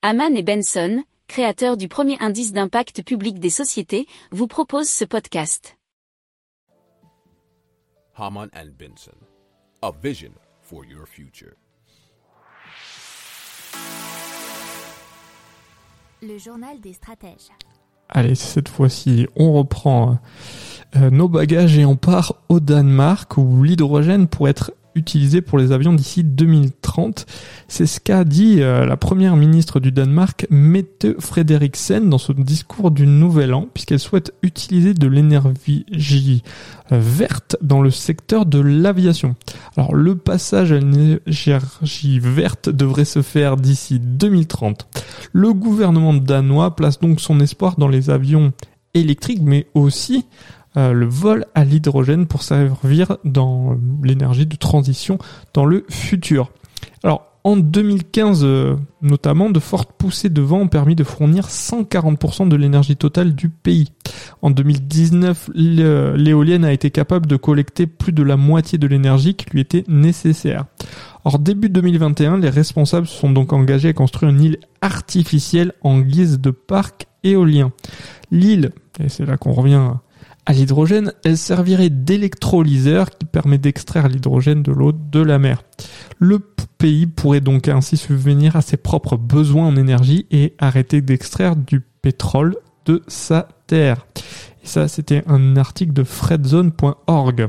Haman et Benson, créateurs du premier indice d'impact public des sociétés, vous proposent ce podcast. Haman and Benson, a vision for your future. Le journal des stratèges. Allez, cette fois-ci, on reprend euh, nos bagages et on part au Danemark où l'hydrogène pourrait être utilisé pour les avions d'ici 2030. C'est ce qu'a dit euh, la première ministre du Danemark, Mette Frederiksen, dans son discours du Nouvel An, puisqu'elle souhaite utiliser de l'énergie euh, verte dans le secteur de l'aviation. Alors le passage à l'énergie verte devrait se faire d'ici 2030. Le gouvernement danois place donc son espoir dans les avions électriques, mais aussi euh, le vol à l'hydrogène pour servir dans l'énergie de transition dans le futur. Alors en 2015 euh, notamment, de fortes poussées de vent ont permis de fournir 140% de l'énergie totale du pays. En 2019, l'éolienne a été capable de collecter plus de la moitié de l'énergie qui lui était nécessaire. Or, début 2021, les responsables se sont donc engagés à construire une île artificielle en guise de parc éolien. L'île, et c'est là qu'on revient à l'hydrogène, elle servirait d'électrolyseur qui permet d'extraire l'hydrogène de l'eau de la mer. Le pays pourrait donc ainsi subvenir à ses propres besoins en énergie et arrêter d'extraire du pétrole de sa terre. Et ça, c'était un article de fredzone.org.